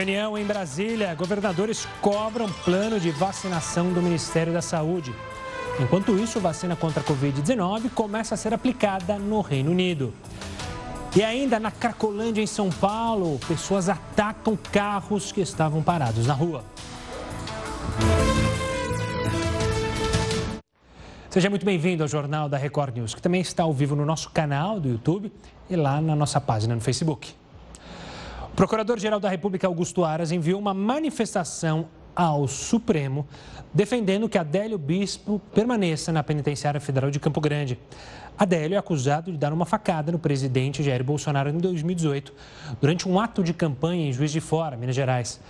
Reunião em Brasília. Governadores cobram plano de vacinação do Ministério da Saúde. Enquanto isso, vacina contra a Covid-19 começa a ser aplicada no Reino Unido. E ainda na Cracolândia, em São Paulo, pessoas atacam carros que estavam parados na rua. Seja muito bem-vindo ao Jornal da Record News, que também está ao vivo no nosso canal do YouTube e lá na nossa página no Facebook. Procurador-Geral da República, Augusto Aras, enviou uma manifestação ao Supremo defendendo que Adélio Bispo permaneça na Penitenciária Federal de Campo Grande. Adélio é acusado de dar uma facada no presidente Jair Bolsonaro em 2018, durante um ato de campanha em Juiz de Fora, Minas Gerais.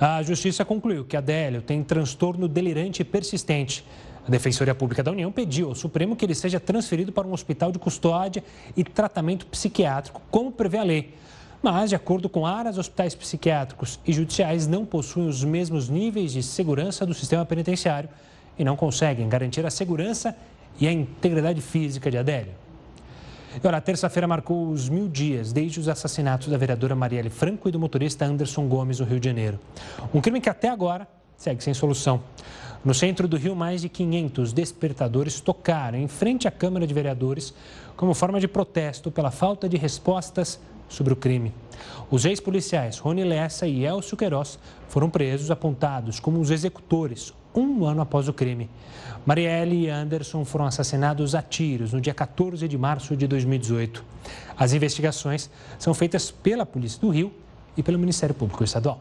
A Justiça concluiu que Adélio tem transtorno delirante persistente. A Defensoria Pública da União pediu ao Supremo que ele seja transferido para um hospital de custódia e tratamento psiquiátrico, como prevê a lei. Mas, de acordo com Aras, hospitais psiquiátricos e judiciais não possuem os mesmos níveis de segurança do sistema penitenciário e não conseguem garantir a segurança e a integridade física de Adélio. E olha, terça-feira marcou os mil dias desde os assassinatos da vereadora Marielle Franco e do motorista Anderson Gomes, no Rio de Janeiro. Um crime que até agora segue sem solução. No centro do Rio, mais de 500 despertadores tocaram em frente à Câmara de Vereadores como forma de protesto pela falta de respostas sobre o crime. Os ex-policiais Rony Lessa e Elcio Queiroz foram presos apontados como os executores um ano após o crime. Marielle e Anderson foram assassinados a tiros no dia 14 de março de 2018. As investigações são feitas pela Polícia do Rio e pelo Ministério Público Estadual.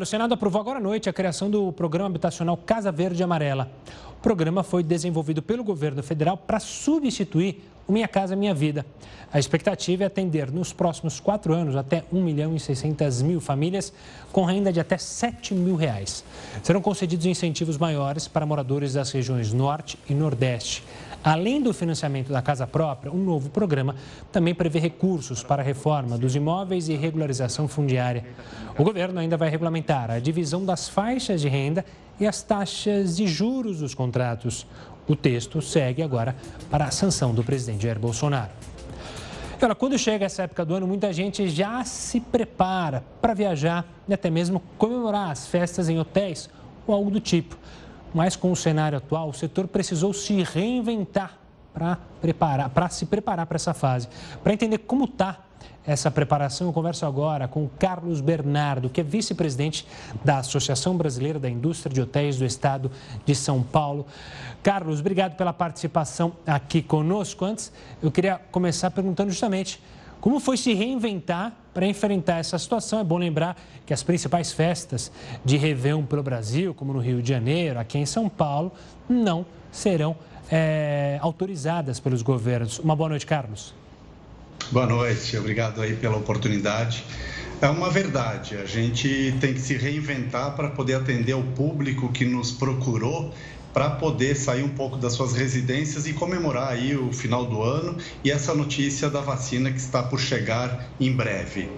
o Senado aprovou agora à noite a criação do programa habitacional Casa Verde Amarela. O programa foi desenvolvido pelo governo federal para substituir o Minha Casa Minha Vida. A expectativa é atender nos próximos quatro anos até 1 milhão e 600 mil famílias com renda de até 7 mil reais. Serão concedidos incentivos maiores para moradores das regiões Norte e Nordeste. Além do financiamento da casa própria, um novo programa também prevê recursos para a reforma dos imóveis e regularização fundiária. O governo ainda vai regulamentar a divisão das faixas de renda e as taxas de juros dos contratos. O texto segue agora para a sanção do presidente Jair Bolsonaro. Agora, quando chega essa época do ano, muita gente já se prepara para viajar e até mesmo comemorar as festas em hotéis ou algo do tipo. Mas com o cenário atual, o setor precisou se reinventar para preparar, para se preparar para essa fase, para entender como está essa preparação. Eu converso agora com Carlos Bernardo, que é vice-presidente da Associação Brasileira da Indústria de Hotéis do Estado de São Paulo. Carlos, obrigado pela participação aqui conosco. Antes, eu queria começar perguntando justamente como foi se reinventar para enfrentar essa situação. É bom lembrar que as principais festas de Réveillon pelo Brasil, como no Rio de Janeiro, aqui em São Paulo, não serão é, autorizadas pelos governos. Uma boa noite, Carlos. Boa noite, obrigado aí pela oportunidade. É uma verdade, a gente tem que se reinventar para poder atender o público que nos procurou para poder sair um pouco das suas residências e comemorar aí o final do ano e essa notícia da vacina que está por chegar em breve.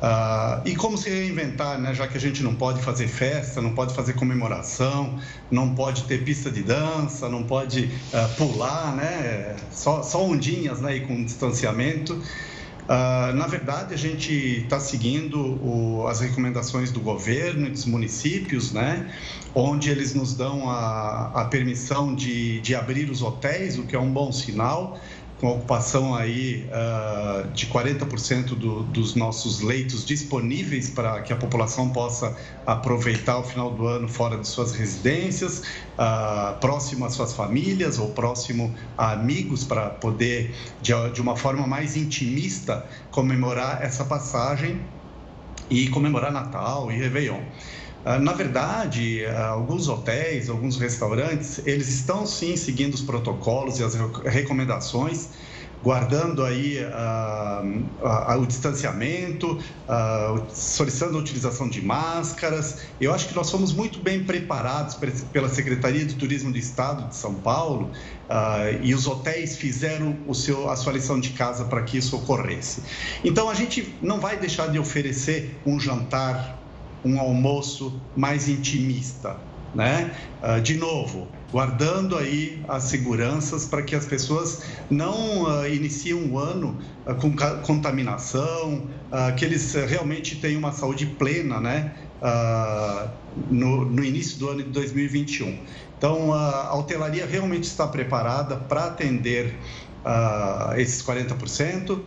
Uh, e como se reinventar, né? já que a gente não pode fazer festa, não pode fazer comemoração, não pode ter pista de dança, não pode uh, pular, né? só, só ondinhas né? e com distanciamento. Uh, na verdade, a gente está seguindo o, as recomendações do governo e dos municípios, né? onde eles nos dão a, a permissão de, de abrir os hotéis, o que é um bom sinal com ocupação aí uh, de 40% do, dos nossos leitos disponíveis para que a população possa aproveitar o final do ano fora de suas residências, uh, próximo às suas famílias ou próximo a amigos para poder, de, de uma forma mais intimista, comemorar essa passagem e comemorar Natal e Réveillon. Ah, na verdade, ah, alguns hotéis, alguns restaurantes, eles estão sim seguindo os protocolos e as recomendações, guardando aí uh, uh, o distanciamento, solicitando a utilização de máscaras. Eu acho que nós fomos muito bem preparados pela Secretaria de Turismo do Estado de São Paulo e os hotéis fizeram o seu, a sua lição de casa para que isso ocorresse. Então, a gente não vai deixar de oferecer um jantar um almoço mais intimista. né? Uh, de novo, guardando aí as seguranças para que as pessoas não uh, iniciem um ano uh, com contaminação, que eles realmente tenham uma saúde plena, né? No, no, início do ano de 2021. Então, a hotelaria realmente está preparada para atender esses 40%.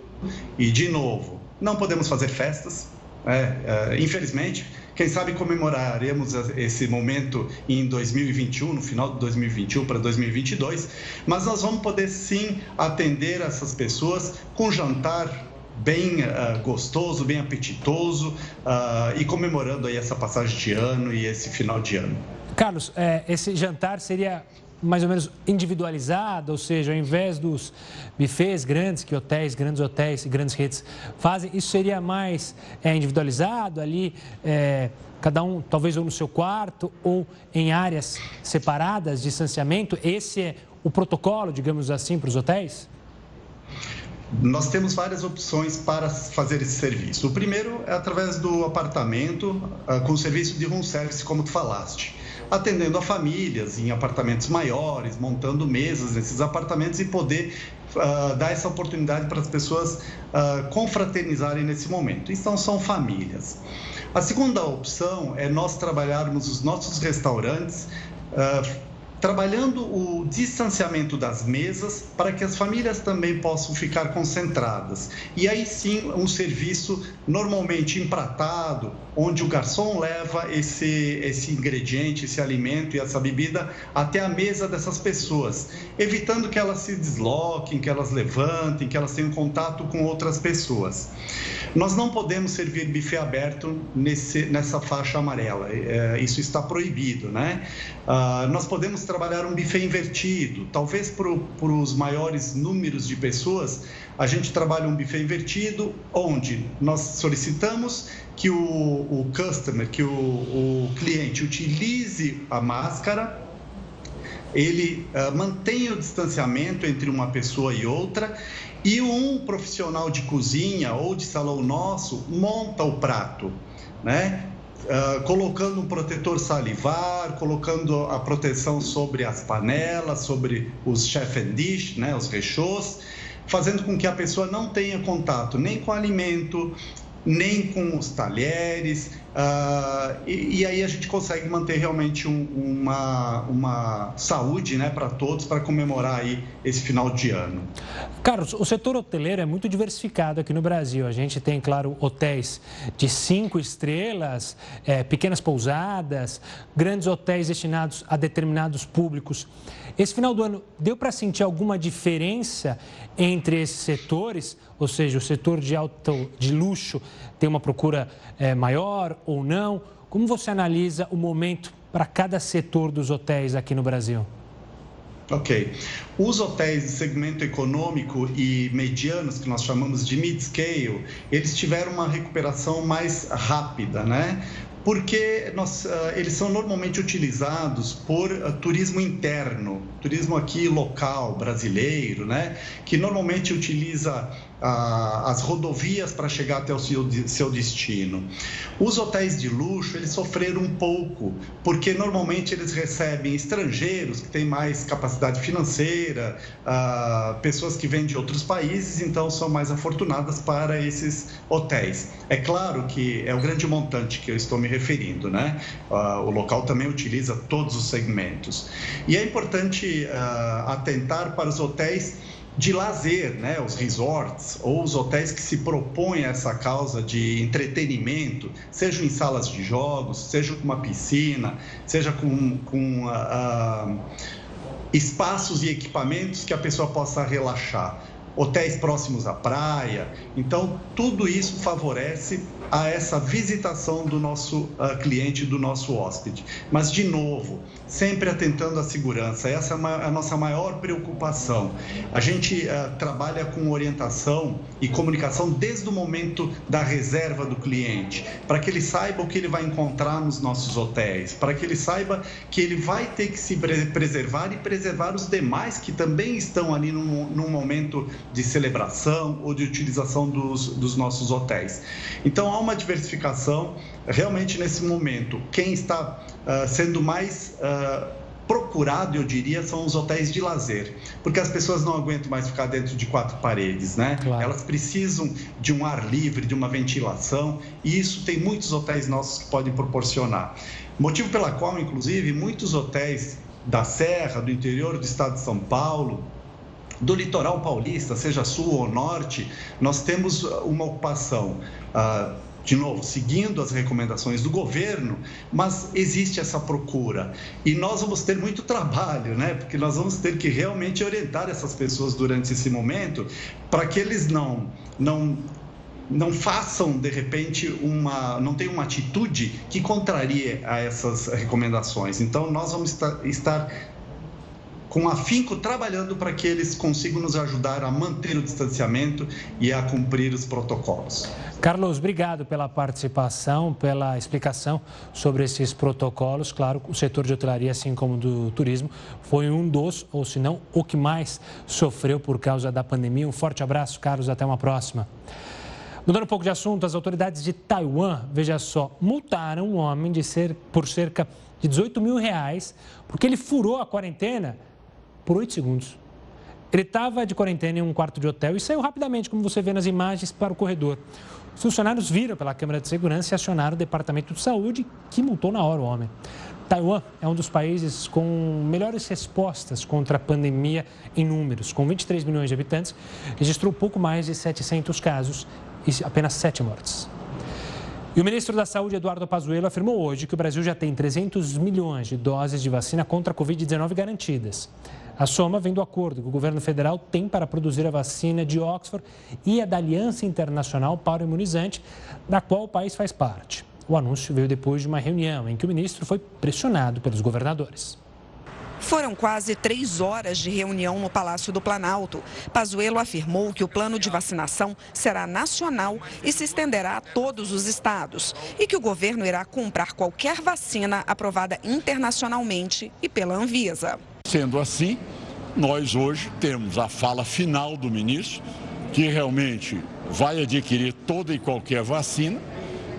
E, de novo, não podemos fazer festas, né? infelizmente quem sabe comemoraremos esse momento em 2021, no final de 2021 para 2022, mas nós vamos poder sim atender essas pessoas com jantar bem uh, gostoso, bem apetitoso uh, e comemorando aí essa passagem de ano e esse final de ano. Carlos, é, esse jantar seria mais ou menos individualizada, ou seja, ao invés dos bufês grandes que hotéis, grandes hotéis e grandes redes fazem, isso seria mais é, individualizado ali, é, cada um talvez ou no seu quarto ou em áreas separadas, distanciamento. Esse é o protocolo, digamos assim, para os hotéis? Nós temos várias opções para fazer esse serviço. O primeiro é através do apartamento, ah, com o serviço de room service, como tu falaste atendendo a famílias em apartamentos maiores, montando mesas nesses apartamentos e poder uh, dar essa oportunidade para as pessoas uh, confraternizarem nesse momento. Então, são famílias. A segunda opção é nós trabalharmos os nossos restaurantes. Uh, trabalhando o distanciamento das mesas para que as famílias também possam ficar concentradas. E aí sim, um serviço normalmente empratado, onde o garçom leva esse, esse ingrediente, esse alimento e essa bebida até a mesa dessas pessoas, evitando que elas se desloquem, que elas levantem, que elas tenham contato com outras pessoas. Nós não podemos servir buffet aberto nesse, nessa faixa amarela, é, isso está proibido, né? Ah, nós podemos trabalhar um buffet invertido, talvez para os maiores números de pessoas, a gente trabalha um buffet invertido, onde nós solicitamos que o, o customer, que o, o cliente utilize a máscara, ele uh, o distanciamento entre uma pessoa e outra e um profissional de cozinha ou de salão nosso monta o prato, né? Uh, colocando um protetor salivar, colocando a proteção sobre as panelas, sobre os chef and dish, né, os rechôs, fazendo com que a pessoa não tenha contato nem com alimento, nem com os talheres, uh, e, e, aí a gente consegue manter realmente um, uma, uma saúde né, para todos para comemorar aí esse final de ano. Carlos, o setor hoteleiro é muito diversificado aqui no Brasil. A gente tem, claro, hotéis de cinco estrelas, é, pequenas pousadas, grandes hotéis destinados a determinados públicos. Esse final do ano, deu para sentir alguma diferença entre esses setores? Ou seja, o setor de alto, de luxo tem uma procura é, maior ou não? Como você analisa o momento para cada setor dos hotéis aqui no Brasil? Ok. Os hotéis de segmento econômico e medianos, que nós chamamos de mid-scale, eles tiveram uma recuperação mais rápida, né? porque nós, uh, eles são normalmente utilizados por uh, turismo interno, turismo aqui local, brasileiro, né? que normalmente utiliza as rodovias para chegar até o seu, seu destino. Os hotéis de luxo, eles sofreram um pouco, porque normalmente eles recebem estrangeiros que têm mais capacidade financeira, uh, pessoas que vêm de outros países, então são mais afortunadas para esses hotéis. É claro que é o grande montante que eu estou me referindo, né? Uh, o local também utiliza todos os segmentos. E é importante uh, atentar para os hotéis de lazer, né? os resorts ou os hotéis que se propõem a essa causa de entretenimento, seja em salas de jogos, seja com uma piscina, seja com, com uh, uh, espaços e equipamentos que a pessoa possa relaxar hotéis próximos à praia. Então, tudo isso favorece a essa visitação do nosso uh, cliente, do nosso hóspede. Mas, de novo, sempre atentando à segurança, essa é a nossa maior preocupação. A gente uh, trabalha com orientação e comunicação desde o momento da reserva do cliente, para que ele saiba o que ele vai encontrar nos nossos hotéis, para que ele saiba que ele vai ter que se preservar e preservar os demais que também estão ali num, num momento de celebração ou de utilização dos, dos nossos hotéis. Então, há uma diversificação. Realmente, nesse momento, quem está uh, sendo mais. Uh, procurado, eu diria, são os hotéis de lazer, porque as pessoas não aguentam mais ficar dentro de quatro paredes, né? Claro. Elas precisam de um ar livre, de uma ventilação, e isso tem muitos hotéis nossos que podem proporcionar. Motivo pela qual, inclusive, muitos hotéis da Serra, do interior do estado de São Paulo, do litoral paulista, seja sul ou norte, nós temos uma ocupação. Uh, de novo, seguindo as recomendações do governo, mas existe essa procura. E nós vamos ter muito trabalho, né? Porque nós vamos ter que realmente orientar essas pessoas durante esse momento para que eles não, não não façam de repente uma não tenham uma atitude que contraria a essas recomendações. Então nós vamos estar, estar com afinco trabalhando para que eles consigam nos ajudar a manter o distanciamento e a cumprir os protocolos. Carlos, obrigado pela participação, pela explicação sobre esses protocolos. Claro, o setor de hotelaria, assim como do turismo, foi um dos, ou se não, o que mais sofreu por causa da pandemia. Um forte abraço, Carlos, até uma próxima. Mudando um pouco de assunto, as autoridades de Taiwan, veja só, multaram um homem de ser, por cerca de 18 mil reais porque ele furou a quarentena por 8 segundos. Ele estava de quarentena em um quarto de hotel e saiu rapidamente, como você vê nas imagens, para o corredor. Os funcionários viram pela câmera de segurança e acionaram o Departamento de Saúde, que multou na hora o homem. Taiwan é um dos países com melhores respostas contra a pandemia em números. Com 23 milhões de habitantes, registrou pouco mais de 700 casos e apenas 7 mortes. E o ministro da Saúde, Eduardo Pazuello, afirmou hoje que o Brasil já tem 300 milhões de doses de vacina contra a Covid-19 garantidas. A soma vem do acordo que o governo federal tem para produzir a vacina de Oxford e a da Aliança Internacional para o Imunizante, da qual o país faz parte. O anúncio veio depois de uma reunião em que o ministro foi pressionado pelos governadores. Foram quase três horas de reunião no Palácio do Planalto. Pazuello afirmou que o plano de vacinação será nacional e se estenderá a todos os estados e que o governo irá comprar qualquer vacina aprovada internacionalmente e pela Anvisa. Sendo assim, nós hoje temos a fala final do ministro, que realmente vai adquirir toda e qualquer vacina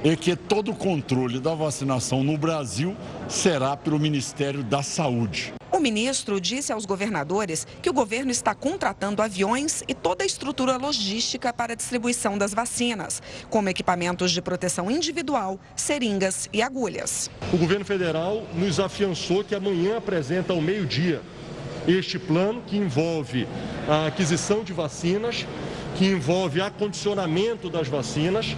e que todo o controle da vacinação no Brasil será pelo Ministério da Saúde. O ministro disse aos governadores que o governo está contratando aviões e toda a estrutura logística para a distribuição das vacinas, como equipamentos de proteção individual, seringas e agulhas. O governo federal nos afiançou que amanhã apresenta ao meio-dia este plano que envolve a aquisição de vacinas, que envolve acondicionamento das vacinas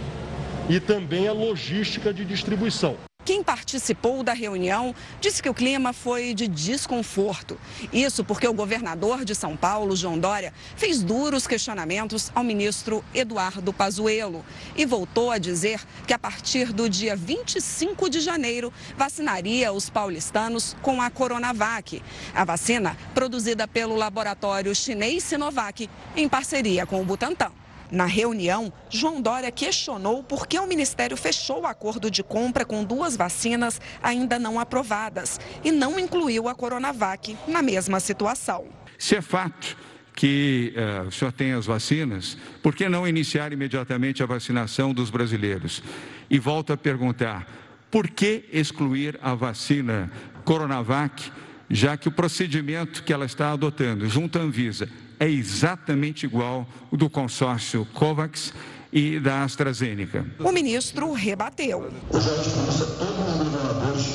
e também a logística de distribuição. Quem participou da reunião disse que o clima foi de desconforto. Isso porque o governador de São Paulo, João Dória, fez duros questionamentos ao ministro Eduardo Pazuello e voltou a dizer que a partir do dia 25 de janeiro vacinaria os paulistanos com a Coronavac, a vacina produzida pelo laboratório chinês Sinovac em parceria com o Butantan. Na reunião, João Dória questionou por que o Ministério fechou o acordo de compra com duas vacinas ainda não aprovadas e não incluiu a Coronavac na mesma situação. Se é fato que uh, o senhor tem as vacinas, por que não iniciar imediatamente a vacinação dos brasileiros? E volto a perguntar, por que excluir a vacina Coronavac, já que o procedimento que ela está adotando junto à Anvisa é exatamente igual ao do consórcio COVAX e da AstraZeneca. O ministro rebateu. Eu já disse todos os governadores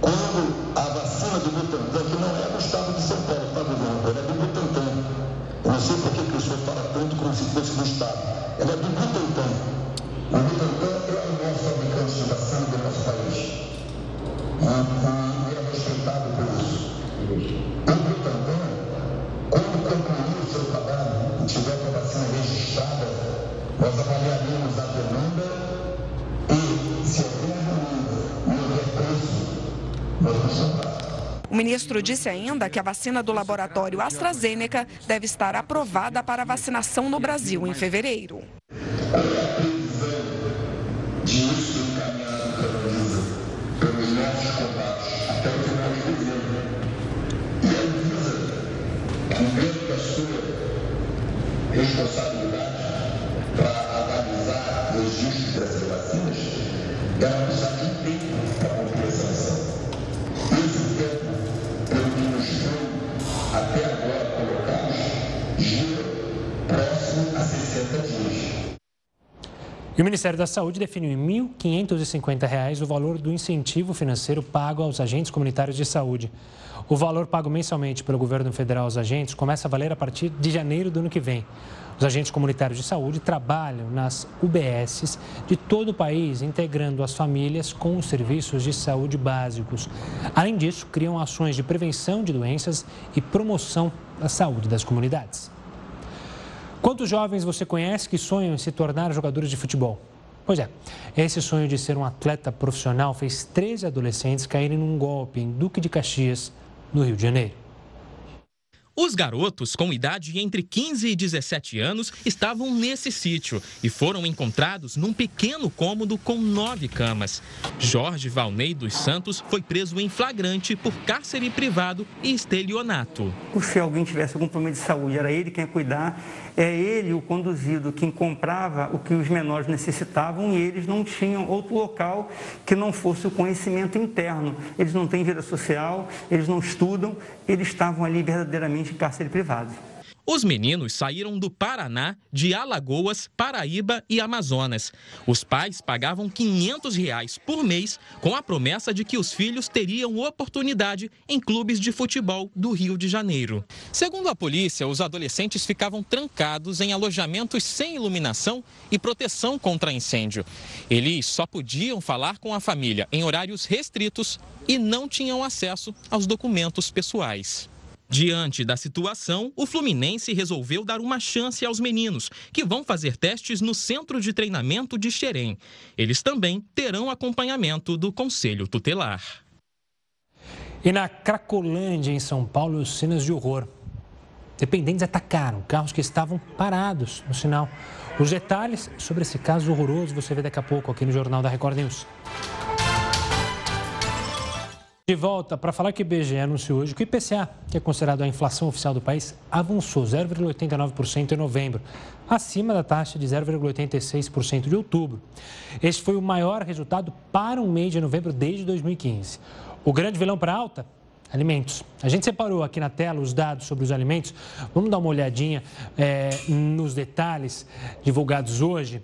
quando quando concluir o seu trabalho e tiver com a vacina registrada, nós avaliaremos a demanda e, se houver demanda e houver preço, nós. O ministro disse ainda que a vacina do laboratório AstraZeneca deve estar aprovada para vacinação no Brasil em fevereiro. E o Ministério da Saúde definiu em R$ 1.550 o valor do incentivo financeiro pago aos agentes comunitários de saúde. O valor pago mensalmente pelo governo federal aos agentes começa a valer a partir de janeiro do ano que vem. Os agentes comunitários de saúde trabalham nas UBSs de todo o país, integrando as famílias com os serviços de saúde básicos. Além disso, criam ações de prevenção de doenças e promoção da saúde das comunidades. Quantos jovens você conhece que sonham em se tornar jogadores de futebol? Pois é, esse sonho de ser um atleta profissional fez 13 adolescentes caírem num golpe em Duque de Caxias, no Rio de Janeiro. Os garotos com idade entre 15 e 17 anos estavam nesse sítio e foram encontrados num pequeno cômodo com nove camas. Jorge Valnei dos Santos foi preso em flagrante por cárcere privado e estelionato. Se alguém tivesse algum problema de saúde, era ele quem ia cuidar, é ele o conduzido, quem comprava o que os menores necessitavam e eles não tinham outro local que não fosse o conhecimento interno. Eles não têm vida social, eles não estudam, eles estavam ali verdadeiramente em cárcere privado. Os meninos saíram do Paraná, de Alagoas, Paraíba e Amazonas. Os pais pagavam 500 reais por mês com a promessa de que os filhos teriam oportunidade em clubes de futebol do Rio de Janeiro. Segundo a polícia, os adolescentes ficavam trancados em alojamentos sem iluminação e proteção contra incêndio. Eles só podiam falar com a família em horários restritos e não tinham acesso aos documentos pessoais. Diante da situação, o Fluminense resolveu dar uma chance aos meninos, que vão fazer testes no centro de treinamento de Xerém. Eles também terão acompanhamento do Conselho Tutelar. E na Cracolândia, em São Paulo, cenas de horror. Dependentes atacaram carros que estavam parados no sinal. Os detalhes sobre esse caso horroroso você vê daqui a pouco aqui no Jornal da Record News. De volta para falar que o IBGE anunciou hoje que o IPCA, que é considerado a inflação oficial do país, avançou 0,89% em novembro, acima da taxa de 0,86% de outubro. Este foi o maior resultado para um mês de novembro desde 2015. O grande vilão para alta? Alimentos. A gente separou aqui na tela os dados sobre os alimentos. Vamos dar uma olhadinha é, nos detalhes divulgados hoje.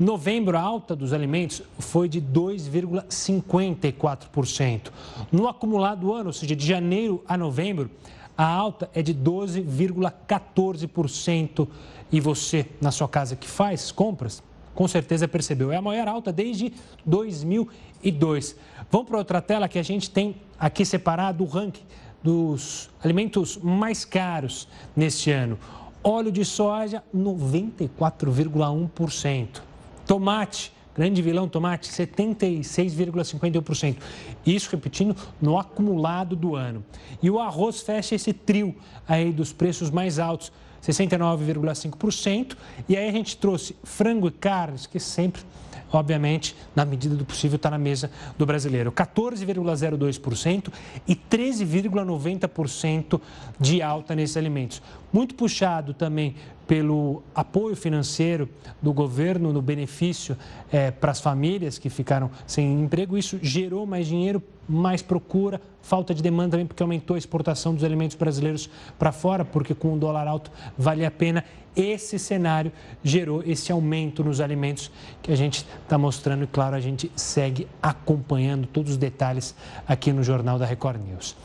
Novembro, a alta dos alimentos foi de 2,54%. No acumulado ano, ou seja, de janeiro a novembro, a alta é de 12,14%. E você, na sua casa que faz compras, com certeza percebeu. É a maior alta desde 2002. Vamos para outra tela que a gente tem aqui separado o ranking dos alimentos mais caros neste ano. Óleo de soja, 94,1%. Tomate, grande vilão tomate, 76,51%. Isso, repetindo, no acumulado do ano. E o arroz fecha esse trio aí dos preços mais altos, 69,5%. E aí a gente trouxe frango e carnes, que sempre obviamente, na medida do possível, está na mesa do brasileiro. 14,02% e 13,90% de alta nesses alimentos. Muito puxado também pelo apoio financeiro do governo no benefício é, para as famílias que ficaram sem emprego. Isso gerou mais dinheiro, mais procura, falta de demanda também porque aumentou a exportação dos alimentos brasileiros para fora, porque com o dólar alto vale a pena. Esse cenário gerou esse aumento nos alimentos que a gente está mostrando e, claro, a gente segue acompanhando todos os detalhes aqui no Jornal da Record News.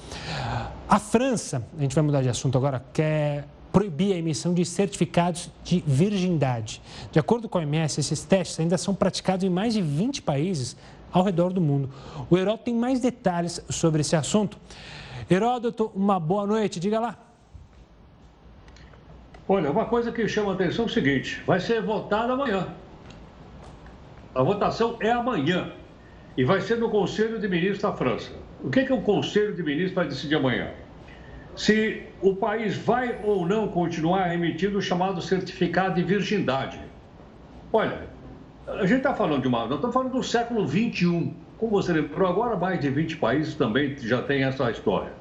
A França, a gente vai mudar de assunto agora, quer proibir a emissão de certificados de virgindade. De acordo com a OMS, esses testes ainda são praticados em mais de 20 países ao redor do mundo. O Heródoto tem mais detalhes sobre esse assunto. Heródoto, uma boa noite, diga lá. Olha, uma coisa que chama a atenção é o seguinte: vai ser votado amanhã. A votação é amanhã e vai ser no Conselho de Ministros da França. O que, é que o Conselho de Ministros vai decidir amanhã? se o país vai ou não continuar emitindo o chamado certificado de virgindade. Olha, a gente está falando de uma. Nós estamos falando do século XXI. Como você lembrou, agora mais de 20 países também já têm essa história.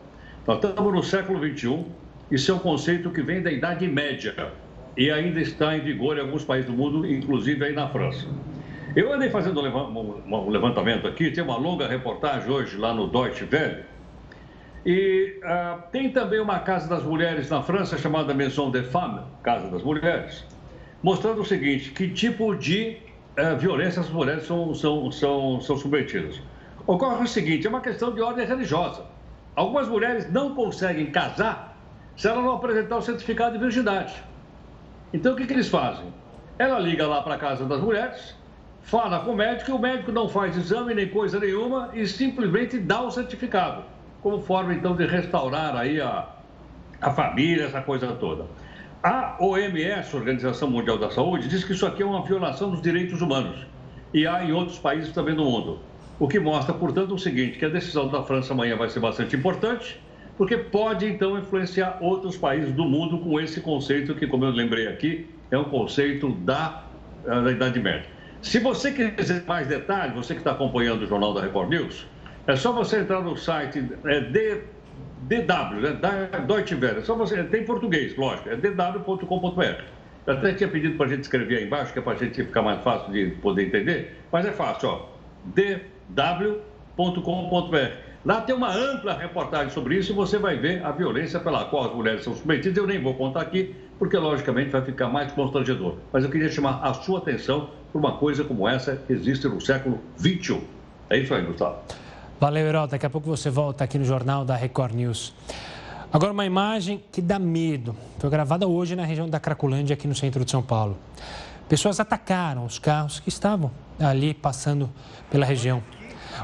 Nós estamos no século XXI, isso é um conceito que vem da Idade Média e ainda está em vigor em alguns países do mundo, inclusive aí na França. Eu andei fazendo um levantamento aqui, tem uma longa reportagem hoje lá no Deutsche Welle. E uh, tem também uma Casa das Mulheres na França chamada Maison des Femmes, Casa das Mulheres, mostrando o seguinte, que tipo de uh, violência as mulheres são, são, são, são submetidas. Ocorre o seguinte, é uma questão de ordem religiosa. Algumas mulheres não conseguem casar se ela não apresentar o certificado de virgindade. Então, o que, que eles fazem? Ela liga lá para a Casa das Mulheres, fala com o médico e o médico não faz exame nem coisa nenhuma e simplesmente dá o certificado, como forma então de restaurar aí a, a família, essa coisa toda. A OMS, Organização Mundial da Saúde, diz que isso aqui é uma violação dos direitos humanos e há em outros países também do mundo. O que mostra, portanto, o seguinte, que a decisão da França amanhã vai ser bastante importante, porque pode então influenciar outros países do mundo com esse conceito que, como eu lembrei aqui, é um conceito da, da Idade Média. Se você quiser mais detalhes, você que está acompanhando o Jornal da Record News, é só você entrar no site é, DW, né, da Deutsche Welle. É só você, tem em português, lógico, é dw.com.br. Eu até tinha pedido para a gente escrever aí embaixo, que é para a gente ficar mais fácil de poder entender, mas é fácil, ó. dw.com.br. Lá tem uma ampla reportagem sobre isso e você vai ver a violência pela qual as mulheres são submetidas. Eu nem vou contar aqui, porque logicamente vai ficar mais constrangedor. Mas eu queria chamar a sua atenção por uma coisa como essa que existe no século XXI. É isso aí, Gustavo. Valeu, Herói. Daqui a pouco você volta aqui no Jornal da Record News. Agora, uma imagem que dá medo. Foi gravada hoje na região da Cracolândia, aqui no centro de São Paulo. Pessoas atacaram os carros que estavam ali passando pela região.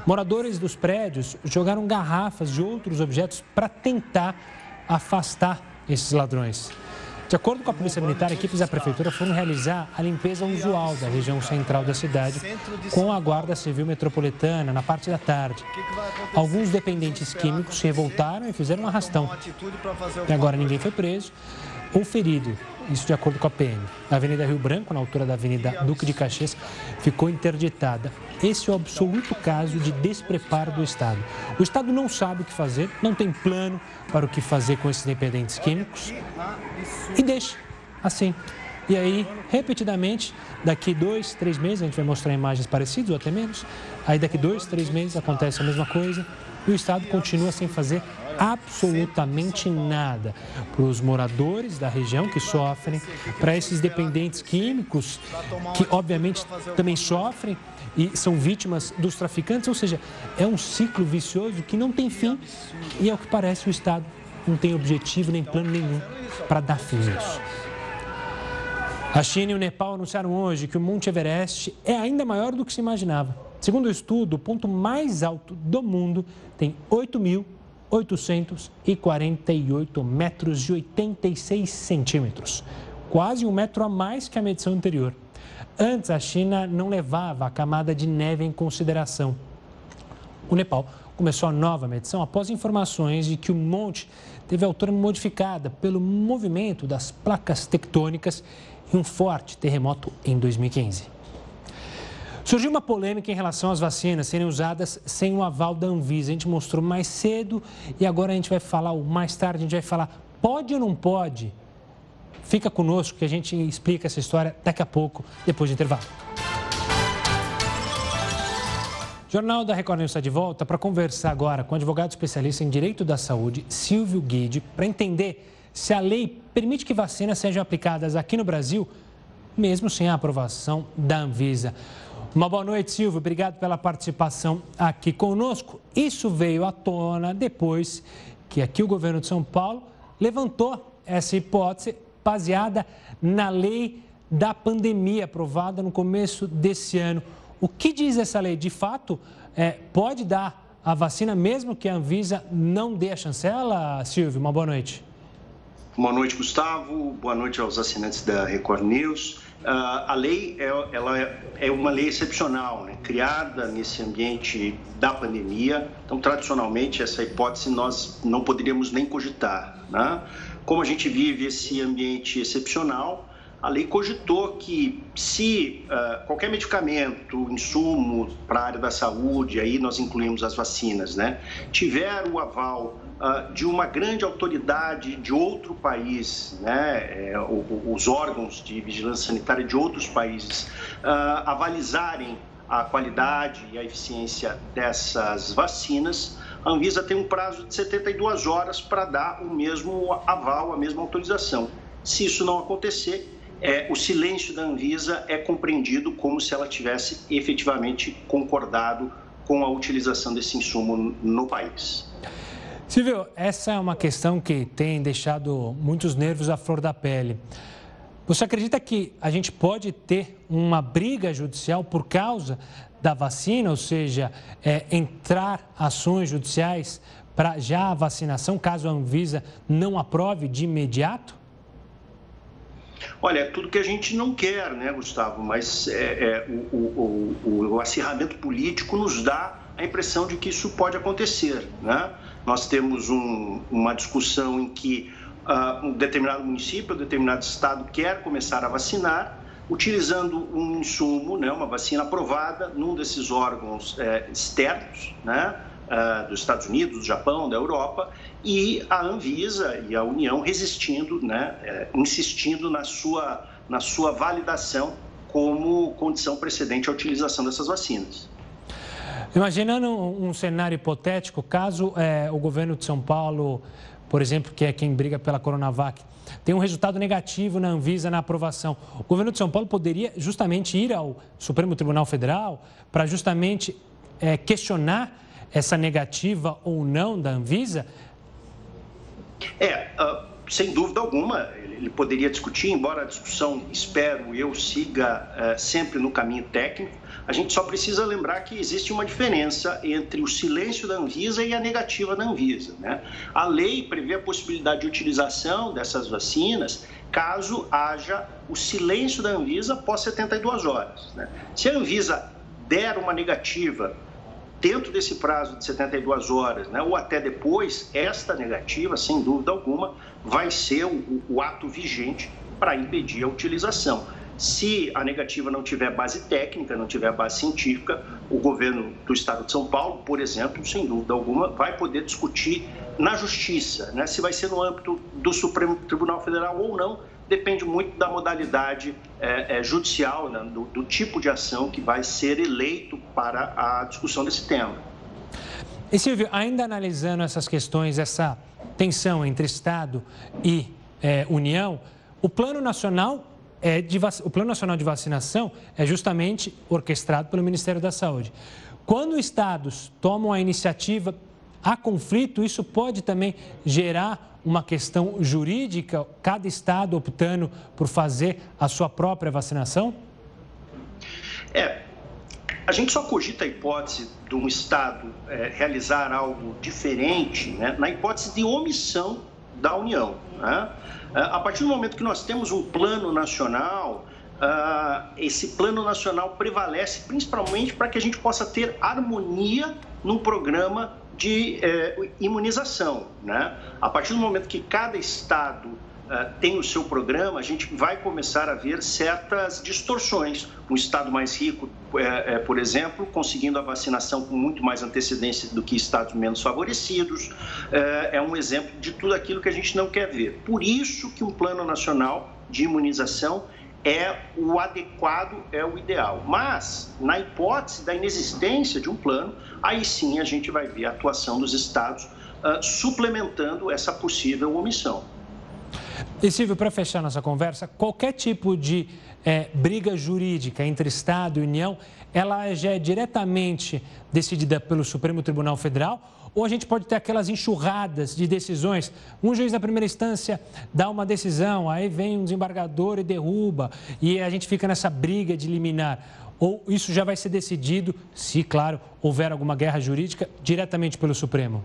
Moradores dos prédios jogaram garrafas de outros objetos para tentar afastar esses ladrões. De acordo com a Polícia Militar, equipes da Prefeitura foram realizar a limpeza usual da região central da cidade com a Guarda Civil Metropolitana na parte da tarde. Alguns dependentes químicos se revoltaram e fizeram um arrastão. E agora ninguém foi preso ou ferido, isso de acordo com a PM. A Avenida Rio Branco, na altura da Avenida Duque de Caxias, ficou interditada. Esse é o absoluto caso de despreparo do Estado. O Estado não sabe o que fazer, não tem plano para o que fazer com esses dependentes químicos e deixa assim. E aí, repetidamente, daqui dois, três meses, a gente vai mostrar imagens parecidas ou até menos. Aí, daqui dois, três meses, acontece a mesma coisa e o Estado continua sem fazer absolutamente nada para os moradores da região que sofrem, para esses dependentes químicos que, obviamente, também sofrem e são vítimas dos traficantes, ou seja, é um ciclo vicioso que não tem fim e, ao que parece, o Estado não tem objetivo nem plano nenhum para dar fim a isso. A China e o Nepal anunciaram hoje que o Monte Everest é ainda maior do que se imaginava. Segundo o estudo, o ponto mais alto do mundo tem 8.848 metros e 86 centímetros, quase um metro a mais que a medição anterior. Antes, a China não levava a camada de neve em consideração. O Nepal começou a nova medição após informações de que o monte teve a altura modificada pelo movimento das placas tectônicas e um forte terremoto em 2015. Surgiu uma polêmica em relação às vacinas serem usadas sem o aval da Anvisa. A gente mostrou mais cedo e agora a gente vai falar, ou mais tarde a gente vai falar, pode ou não pode Fica conosco que a gente explica essa história daqui a pouco, depois do intervalo. Jornal da Record News está de volta para conversar agora com o advogado especialista em direito da saúde, Silvio Guide, para entender se a lei permite que vacinas sejam aplicadas aqui no Brasil, mesmo sem a aprovação da Anvisa. Uma boa noite, Silvio. Obrigado pela participação aqui conosco. Isso veio à tona depois que aqui o governo de São Paulo levantou essa hipótese baseada na lei da pandemia aprovada no começo desse ano. O que diz essa lei? De fato, é, pode dar a vacina mesmo que a Anvisa não dê a chancela? Silvio, uma boa noite. Boa noite, Gustavo. Boa noite aos assinantes da Record News. Uh, a lei é, ela é uma lei excepcional, né? criada nesse ambiente da pandemia. Então, tradicionalmente, essa hipótese nós não poderíamos nem cogitar. Né? Como a gente vive esse ambiente excepcional, a lei cogitou que se uh, qualquer medicamento, insumo para a área da saúde, aí nós incluímos as vacinas, né, tiver o aval uh, de uma grande autoridade de outro país, né, é, os órgãos de vigilância sanitária de outros países, uh, avalizarem a qualidade e a eficiência dessas vacinas, a Anvisa tem um prazo de 72 horas para dar o mesmo aval, a mesma autorização. Se isso não acontecer, é, o silêncio da Anvisa é compreendido como se ela tivesse efetivamente concordado com a utilização desse insumo no país. Silvio, essa é uma questão que tem deixado muitos nervos à flor da pele. Você acredita que a gente pode ter uma briga judicial por causa da vacina, ou seja, é, entrar ações judiciais para já a vacinação, caso a Anvisa não aprove de imediato? Olha, é tudo que a gente não quer, né, Gustavo? Mas é, é, o, o, o, o, acirramento político nos dá a impressão de que isso pode acontecer, né? Nós temos um, uma discussão em que uh, um determinado município, um determinado estado quer começar a vacinar, utilizando um insumo, né, uma vacina aprovada num desses órgãos é, externos, né? uh, dos Estados Unidos, do Japão, da Europa, e a Anvisa e a União resistindo, né, uh, insistindo na sua, na sua validação como condição precedente à utilização dessas vacinas. Imaginando um cenário hipotético, caso é, o governo de São Paulo, por exemplo, que é quem briga pela Coronavac, tem um resultado negativo na Anvisa na aprovação. O governo de São Paulo poderia justamente ir ao Supremo Tribunal Federal para justamente é, questionar essa negativa ou não da Anvisa? É, uh, sem dúvida alguma, ele poderia discutir, embora a discussão, espero eu, siga uh, sempre no caminho técnico. A gente só precisa lembrar que existe uma diferença entre o silêncio da Anvisa e a negativa da Anvisa. Né? A lei prevê a possibilidade de utilização dessas vacinas caso haja o silêncio da Anvisa após 72 horas. Né? Se a Anvisa der uma negativa dentro desse prazo de 72 horas, né, ou até depois, esta negativa, sem dúvida alguma, vai ser o, o ato vigente para impedir a utilização. Se a negativa não tiver base técnica, não tiver base científica, o governo do estado de São Paulo, por exemplo, sem dúvida alguma, vai poder discutir na justiça, né, se vai ser no âmbito do Supremo Tribunal Federal ou não, depende muito da modalidade é, é, judicial, né, do, do, tipo de ação que vai ser eleito para a discussão desse tema. E Silvio, ainda analisando essas questões, essa tensão entre Estado e é, União, o Plano Nacional é de, o Plano Nacional de Vacinação é justamente orquestrado pelo Ministério da Saúde. Quando estados tomam a iniciativa, há conflito, isso pode também gerar uma questão jurídica, cada estado optando por fazer a sua própria vacinação? É, a gente só cogita a hipótese de um estado é, realizar algo diferente né, na hipótese de omissão da União. Né? É, a partir do momento que nós temos um plano nacional, uh, esse plano nacional prevalece principalmente para que a gente possa ter harmonia num programa de eh, imunização. Né? A partir do momento que cada estado uh, tem o seu programa, a gente vai começar a ver certas distorções. Um estado mais rico, eh, eh, por exemplo, conseguindo a vacinação com muito mais antecedência do que estados menos favorecidos, é um exemplo de tudo aquilo que a gente não quer ver. Por isso que um plano nacional de imunização é o adequado, é o ideal. Mas, na hipótese da inexistência de um plano, aí sim a gente vai ver a atuação dos estados uh, suplementando essa possível omissão. E Silvio, para fechar nossa conversa, qualquer tipo de é, briga jurídica entre Estado e União, ela já é diretamente decidida pelo Supremo Tribunal Federal ou a gente pode ter aquelas enxurradas de decisões. Um juiz na primeira instância dá uma decisão, aí vem um desembargador e derruba, e a gente fica nessa briga de liminar. Ou isso já vai ser decidido, se, claro, houver alguma guerra jurídica, diretamente pelo Supremo?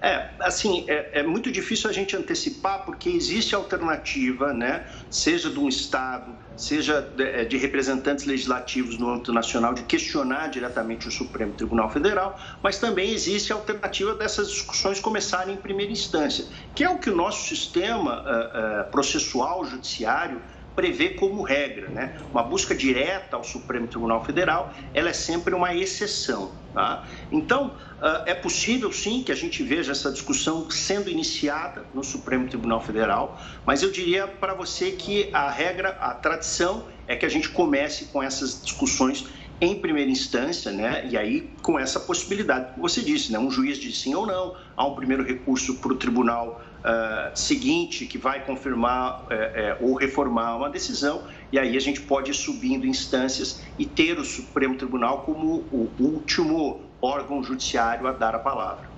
É, assim, é, é, muito difícil a gente antecipar porque existe alternativa, né? Seja de um Estado, seja de, é, de, representantes legislativos no âmbito nacional, de questionar diretamente o Supremo Tribunal Federal, mas também existe a alternativa dessas discussões começarem em primeira instância, que é o que o nosso sistema uh, uh, processual judiciário prevê como regra, né? Uma busca direta ao Supremo Tribunal Federal, ela é sempre uma exceção, tá? Então, ah, é possível sim que a gente veja essa discussão sendo iniciada no Supremo Tribunal Federal, mas eu diria para você que a regra, a tradição é que a gente comece com essas discussões em primeira instância, né? E aí com essa possibilidade que você disse, né? Um juiz diz sim ou não, há um primeiro recurso para o tribunal uh, seguinte que vai confirmar uh, uh, ou reformar uma decisão, e aí a gente pode ir subindo instâncias e ter o Supremo Tribunal como o último órgão judiciário a dar a palavra.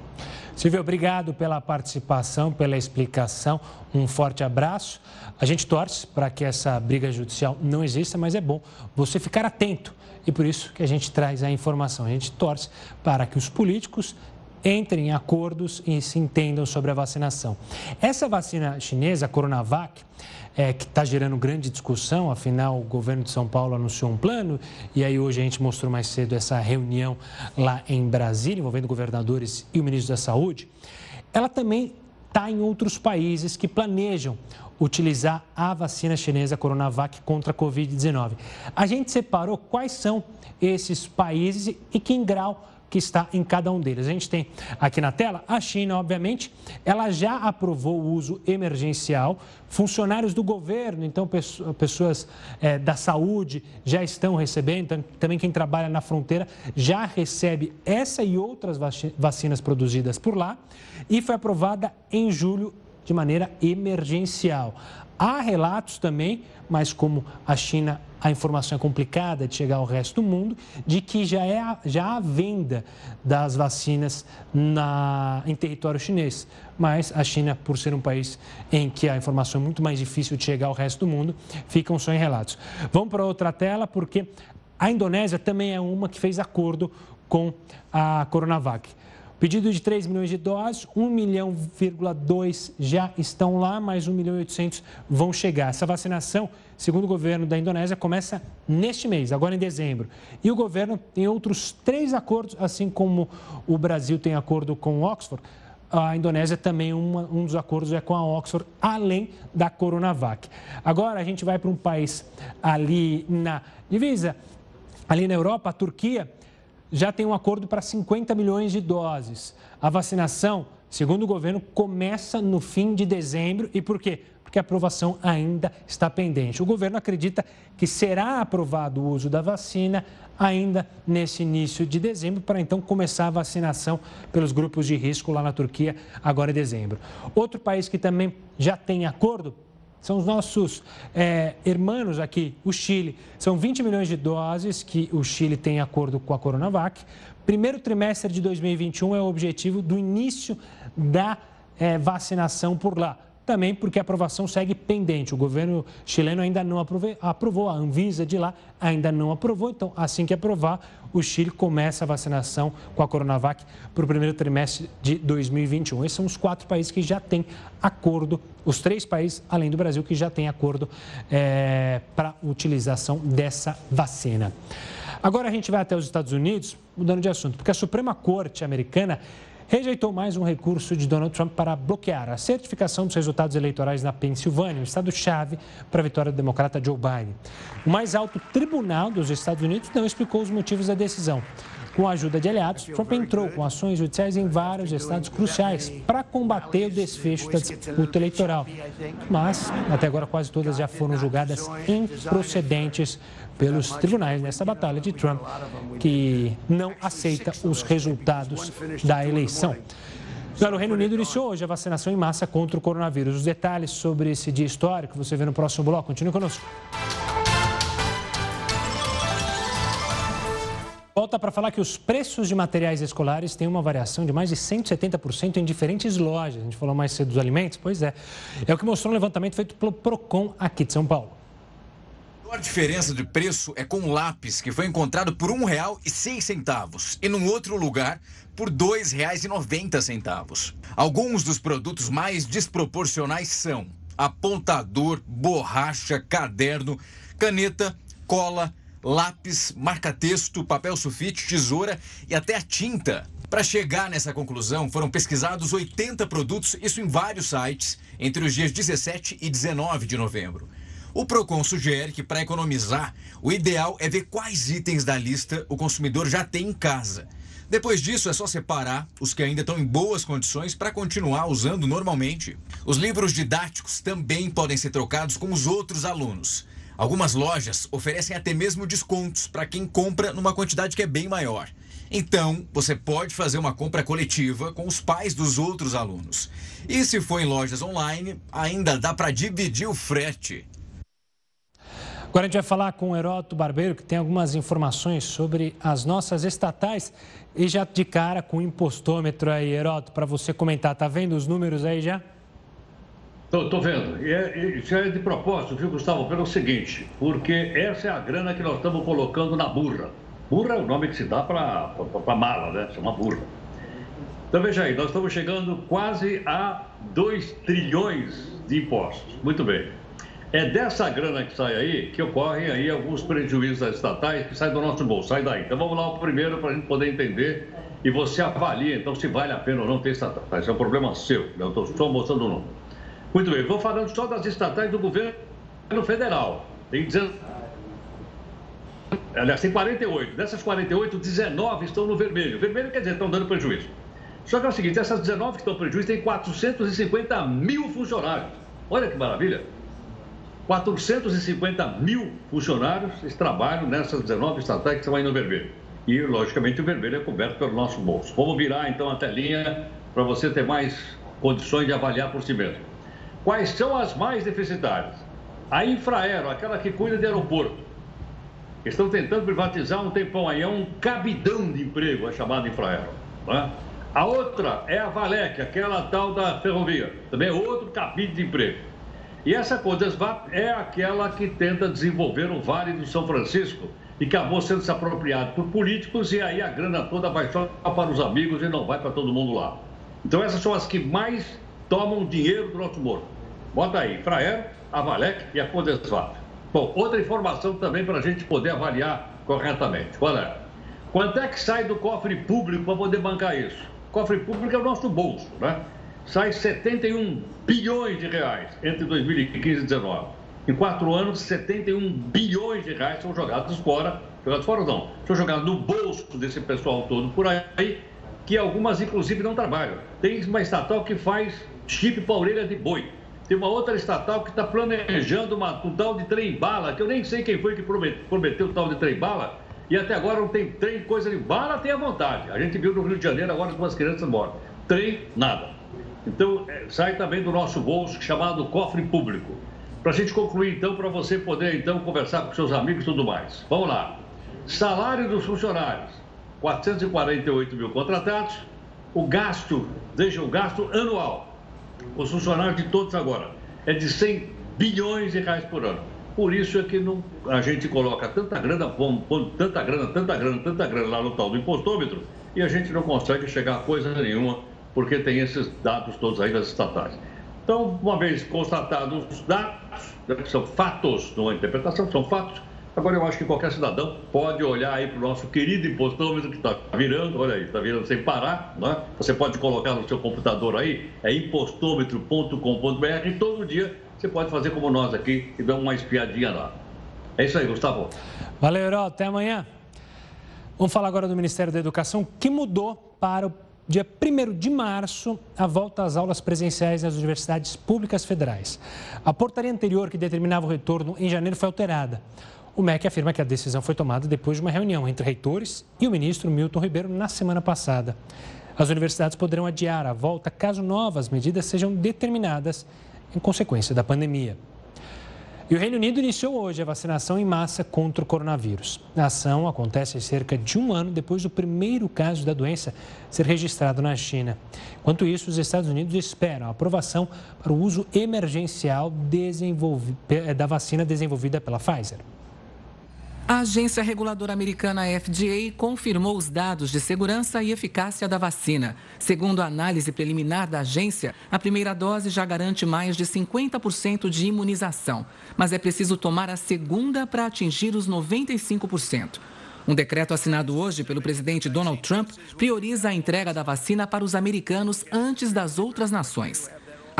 Silvio, obrigado pela participação, pela explicação. Um forte abraço. A gente torce para que essa briga judicial não exista, mas é bom você ficar atento e por isso que a gente traz a informação. A gente torce para que os políticos entrem em acordos e se entendam sobre a vacinação. Essa vacina chinesa, a Coronavac, é, que está gerando grande discussão, afinal o governo de São Paulo anunciou um plano e aí hoje a gente mostrou mais cedo essa reunião lá em Brasília, envolvendo governadores e o ministro da Saúde, ela também está em outros países que planejam utilizar a vacina chinesa Coronavac contra a Covid-19. A gente separou quais são esses países e que grau que está em cada um deles. A gente tem aqui na tela a China, obviamente, ela já aprovou o uso emergencial. Funcionários do governo, então pessoas é, da saúde já estão recebendo, também quem trabalha na fronteira já recebe essa e outras vacinas produzidas por lá. E foi aprovada em julho de maneira emergencial. Há relatos também, mas como a China, a informação é complicada de chegar ao resto do mundo, de que já, é, já há venda das vacinas na, em território chinês. Mas a China, por ser um país em que a informação é muito mais difícil de chegar ao resto do mundo, ficam só em relatos. Vamos para outra tela, porque a Indonésia também é uma que fez acordo com a Coronavac. Pedido de 3 milhões de doses, 1 milhão,2 já estão lá, mais 1 milhão e 800 vão chegar. Essa vacinação, segundo o governo da Indonésia, começa neste mês, agora em dezembro. E o governo tem outros três acordos, assim como o Brasil tem acordo com Oxford. A Indonésia também, uma, um dos acordos é com a Oxford, além da Coronavac. Agora a gente vai para um país ali na divisa, ali na Europa, a Turquia já tem um acordo para 50 milhões de doses. A vacinação, segundo o governo, começa no fim de dezembro. E por quê? Porque a aprovação ainda está pendente. O governo acredita que será aprovado o uso da vacina ainda nesse início de dezembro, para então começar a vacinação pelos grupos de risco lá na Turquia, agora em dezembro. Outro país que também já tem acordo são os nossos é, irmãos aqui, o Chile. São 20 milhões de doses que o Chile tem acordo com a Coronavac. Primeiro trimestre de 2021 é o objetivo do início da é, vacinação por lá também porque a aprovação segue pendente. O governo chileno ainda não aprovou, a Anvisa de lá ainda não aprovou, então assim que aprovar, o Chile começa a vacinação com a Coronavac para o primeiro trimestre de 2021. Esses são os quatro países que já têm acordo, os três países, além do Brasil, que já têm acordo é, para utilização dessa vacina. Agora a gente vai até os Estados Unidos, mudando de assunto, porque a Suprema Corte americana rejeitou mais um recurso de Donald Trump para bloquear a certificação dos resultados eleitorais na Pensilvânia, um estado-chave para a vitória do democrata Joe Biden. O mais alto tribunal dos Estados Unidos não explicou os motivos da decisão. Com a ajuda de aliados, Trump entrou com ações judiciais em vários estados cruciais para combater o desfecho da disputa eleitoral. Mas, até agora, quase todas já foram julgadas improcedentes pelos tribunais nessa batalha de Trump, que não aceita os resultados da eleição. o Reino Unido iniciou hoje a vacinação em massa contra o coronavírus. Os detalhes sobre esse dia histórico você vê no próximo bloco. Continue conosco. Volta para falar que os preços de materiais escolares têm uma variação de mais de 170% em diferentes lojas. A gente falou mais cedo dos alimentos? Pois é. É o que mostrou um levantamento feito pelo PROCON aqui de São Paulo. A diferença de preço é com um lápis que foi encontrado por R$ 1,06 e num outro lugar por R$ 2,90. Alguns dos produtos mais desproporcionais são apontador, borracha, caderno, caneta, cola, lápis, marca-texto, papel sulfite, tesoura e até a tinta. Para chegar nessa conclusão, foram pesquisados 80 produtos, isso em vários sites, entre os dias 17 e 19 de novembro. O Procon sugere que, para economizar, o ideal é ver quais itens da lista o consumidor já tem em casa. Depois disso, é só separar os que ainda estão em boas condições para continuar usando normalmente. Os livros didáticos também podem ser trocados com os outros alunos. Algumas lojas oferecem até mesmo descontos para quem compra numa quantidade que é bem maior. Então, você pode fazer uma compra coletiva com os pais dos outros alunos. E se for em lojas online, ainda dá para dividir o frete. Agora a gente vai falar com o Heroto Barbeiro, que tem algumas informações sobre as nossas estatais. E já de cara com o impostômetro aí, Heroto, para você comentar. Tá vendo os números aí já? Estou vendo. E é, isso é de propósito, viu, Gustavo? Pelo seguinte, porque essa é a grana que nós estamos colocando na burra. Burra é o nome que se dá para a mala, né? Chama burra. Então veja aí, nós estamos chegando quase a 2 trilhões de impostos. Muito bem. É dessa grana que sai aí que ocorrem aí alguns prejuízos estatais que saem do nosso bolso, sai daí. Então vamos lá o primeiro para a gente poder entender e você avalia então se vale a pena ou não ter estatais. Isso é um problema seu, eu estou só mostrando o número. Muito bem, vou falando só das estatais do governo federal. Tem 19. Aliás, tem 48. Dessas 48, 19 estão no vermelho. Vermelho quer dizer, estão dando prejuízo. Só que é o seguinte, essas 19 que estão prejuízo têm 450 mil funcionários. Olha que maravilha. 450 mil funcionários trabalham nessas 19 estatais que estão aí no vermelho. E, logicamente, o vermelho é coberto pelo nosso bolso. Vamos virar, então, a telinha para você ter mais condições de avaliar por si mesmo. Quais são as mais deficitárias? A Infraero, aquela que cuida de aeroporto. Estão tentando privatizar um tempão aí, é um cabidão de emprego, a chamada Infraero. Né? A outra é a Valec, aquela tal da ferrovia, também é outro cabide de emprego. E essa Codesvap é aquela que tenta desenvolver o Vale do São Francisco e acabou sendo se apropriado por políticos e aí a grana toda vai só para os amigos e não vai para todo mundo lá. Então essas são as que mais tomam dinheiro do nosso morto. Bota aí, Fraer, a Valec e a Codesvap. Bom, outra informação também para a gente poder avaliar corretamente. Qual é? Quanto é que sai do cofre público para poder bancar isso? Cofre público é o nosso bolso, né? sai 71 bilhões de reais entre 2015 e 2019. Em quatro anos, 71 bilhões de reais são jogados fora, jogados fora não, são jogados no bolso desse pessoal todo por aí, que algumas inclusive não trabalham. Tem uma estatal que faz chip para orelha de boi. Tem uma outra estatal que está planejando uma, um tal de trem-bala, que eu nem sei quem foi que prometeu, prometeu o tal de trem-bala, e até agora não tem trem, coisa de bala, tem a vontade. A gente viu no Rio de Janeiro agora com as crianças mortas. Trem, nada. Então, é, sai também do nosso bolso, chamado cofre público. Para a gente concluir, então, para você poder, então, conversar com seus amigos e tudo mais. Vamos lá. Salário dos funcionários, 448 mil contratados. O gasto, veja, o gasto anual, os funcionários de todos agora, é de 100 bilhões de reais por ano. Por isso é que não, a gente coloca tanta grana, põe tanta grana, tanta grana, tanta grana lá no tal do impostômetro e a gente não consegue chegar a coisa nenhuma porque tem esses dados todos aí das estatais. Então, uma vez constatados os dados, né, que são fatos, não é interpretação, são fatos, agora eu acho que qualquer cidadão pode olhar aí para o nosso querido impostômetro que está virando, olha aí, está virando sem parar, né? Você pode colocar no seu computador aí, é impostômetro.com.br e todo dia você pode fazer como nós aqui e dar uma espiadinha lá. É isso aí, Gustavo. Valeu, Herói. Até amanhã. Vamos falar agora do Ministério da Educação, que mudou para o dia 1 de março, a volta às aulas presenciais nas universidades públicas federais. A portaria anterior, que determinava o retorno em janeiro, foi alterada. O MEC afirma que a decisão foi tomada depois de uma reunião entre reitores e o ministro Milton Ribeiro na semana passada. As universidades poderão adiar a volta caso novas medidas sejam determinadas em consequência da pandemia. E o Reino Unido iniciou hoje a vacinação em massa contra o coronavírus. A ação acontece cerca de um ano depois do primeiro caso da doença ser registrado na China. Enquanto isso, os Estados Unidos esperam a aprovação para o uso emergencial da vacina desenvolvida pela Pfizer. A agência reguladora americana FDA confirmou os dados de segurança e eficácia da vacina. Segundo a análise preliminar da agência, a primeira dose já garante mais de 50% de imunização, mas é preciso tomar a segunda para atingir os 95%. Um decreto assinado hoje pelo presidente Donald Trump prioriza a entrega da vacina para os americanos antes das outras nações.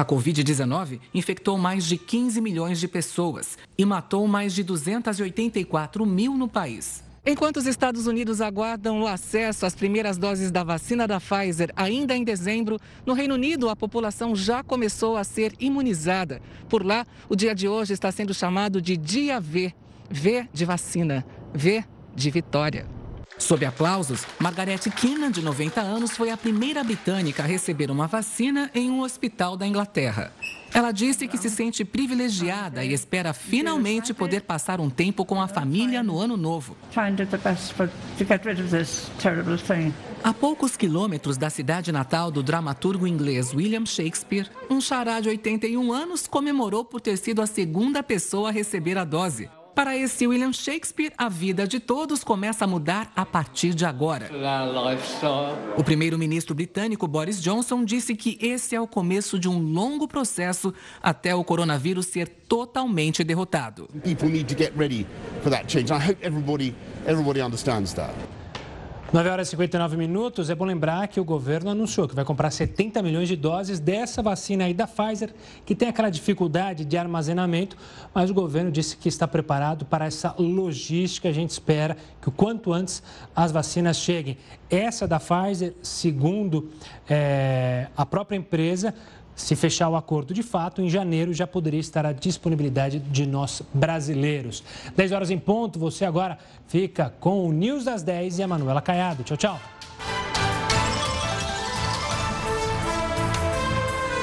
A Covid-19 infectou mais de 15 milhões de pessoas e matou mais de 284 mil no país. Enquanto os Estados Unidos aguardam o acesso às primeiras doses da vacina da Pfizer ainda em dezembro, no Reino Unido a população já começou a ser imunizada. Por lá, o dia de hoje está sendo chamado de Dia V. V de vacina, V de vitória. Sob aplausos, Margaret Keenan, de 90 anos, foi a primeira britânica a receber uma vacina em um hospital da Inglaterra. Ela disse que se sente privilegiada e espera finalmente poder passar um tempo com a família no ano novo. A poucos quilômetros da cidade natal do dramaturgo inglês William Shakespeare, um xará de 81 anos comemorou por ter sido a segunda pessoa a receber a dose. Para esse William Shakespeare, a vida de todos começa a mudar a partir de agora. O primeiro-ministro britânico Boris Johnson disse que esse é o começo de um longo processo até o coronavírus ser totalmente derrotado. People need to get ready for that change. I hope everybody everybody understands that. 9 horas e 59 minutos. É bom lembrar que o governo anunciou que vai comprar 70 milhões de doses dessa vacina aí da Pfizer, que tem aquela dificuldade de armazenamento, mas o governo disse que está preparado para essa logística. A gente espera que o quanto antes as vacinas cheguem. Essa da Pfizer, segundo é, a própria empresa, se fechar o acordo de fato, em janeiro já poderia estar à disponibilidade de nós brasileiros. 10 horas em ponto, você agora fica com o News das 10 e a Manuela Caiado. Tchau, tchau.